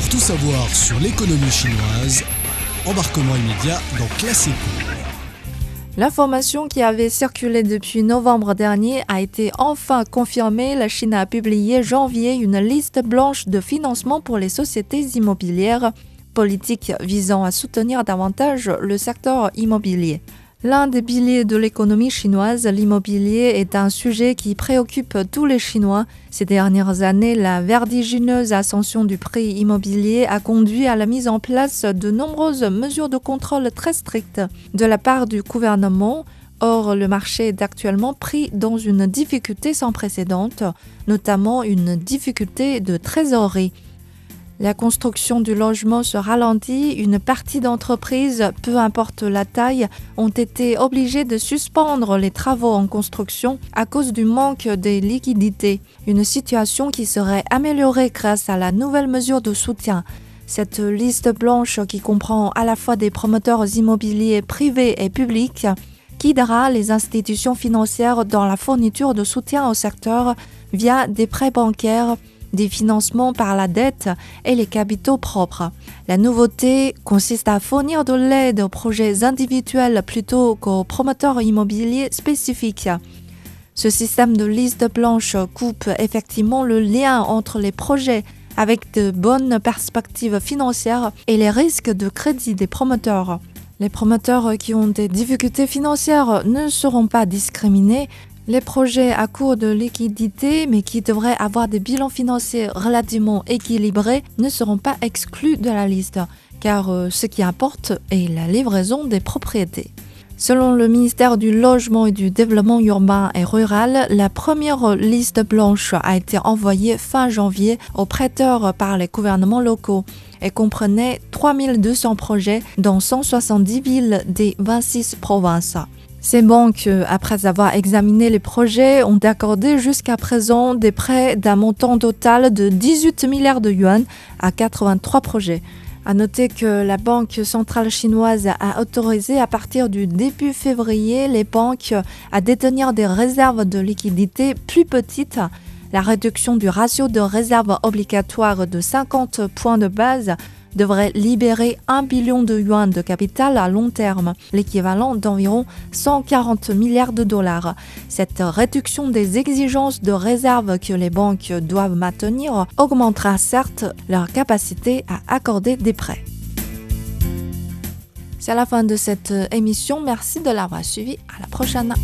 savoir sur l'économie chinoise, embarquement immédiat dans Classico. L'information qui avait circulé depuis novembre dernier a été enfin confirmée. La Chine a publié janvier une liste blanche de financement pour les sociétés immobilières, politique visant à soutenir davantage le secteur immobilier. L'un des piliers de l'économie chinoise, l'immobilier, est un sujet qui préoccupe tous les Chinois. Ces dernières années, la vertigineuse ascension du prix immobilier a conduit à la mise en place de nombreuses mesures de contrôle très strictes de la part du gouvernement. Or, le marché est actuellement pris dans une difficulté sans précédent, notamment une difficulté de trésorerie. La construction du logement se ralentit. Une partie d'entreprises, peu importe la taille, ont été obligées de suspendre les travaux en construction à cause du manque des liquidités. Une situation qui serait améliorée grâce à la nouvelle mesure de soutien. Cette liste blanche qui comprend à la fois des promoteurs immobiliers privés et publics guidera les institutions financières dans la fourniture de soutien au secteur via des prêts bancaires des financements par la dette et les capitaux propres. La nouveauté consiste à fournir de l'aide aux projets individuels plutôt qu'aux promoteurs immobiliers spécifiques. Ce système de liste blanche coupe effectivement le lien entre les projets avec de bonnes perspectives financières et les risques de crédit des promoteurs. Les promoteurs qui ont des difficultés financières ne seront pas discriminés, les projets à court de liquidité, mais qui devraient avoir des bilans financiers relativement équilibrés, ne seront pas exclus de la liste, car euh, ce qui importe est la livraison des propriétés. Selon le ministère du Logement et du Développement urbain et rural, la première liste blanche a été envoyée fin janvier aux prêteurs par les gouvernements locaux et comprenait 3200 projets dans 170 villes des 26 provinces. Ces banques, après avoir examiné les projets, ont accordé jusqu'à présent des prêts d'un montant total de 18 milliards de yuan à 83 projets. À noter que la Banque centrale chinoise a autorisé à partir du début février les banques à détenir des réserves de liquidités plus petites. La réduction du ratio de réserve obligatoire de 50 points de base devrait libérer 1 billion de yuan de capital à long terme, l'équivalent d'environ 140 milliards de dollars. Cette réduction des exigences de réserve que les banques doivent maintenir augmentera certes leur capacité à accorder des prêts. C'est la fin de cette émission. Merci de l'avoir suivi. À la prochaine.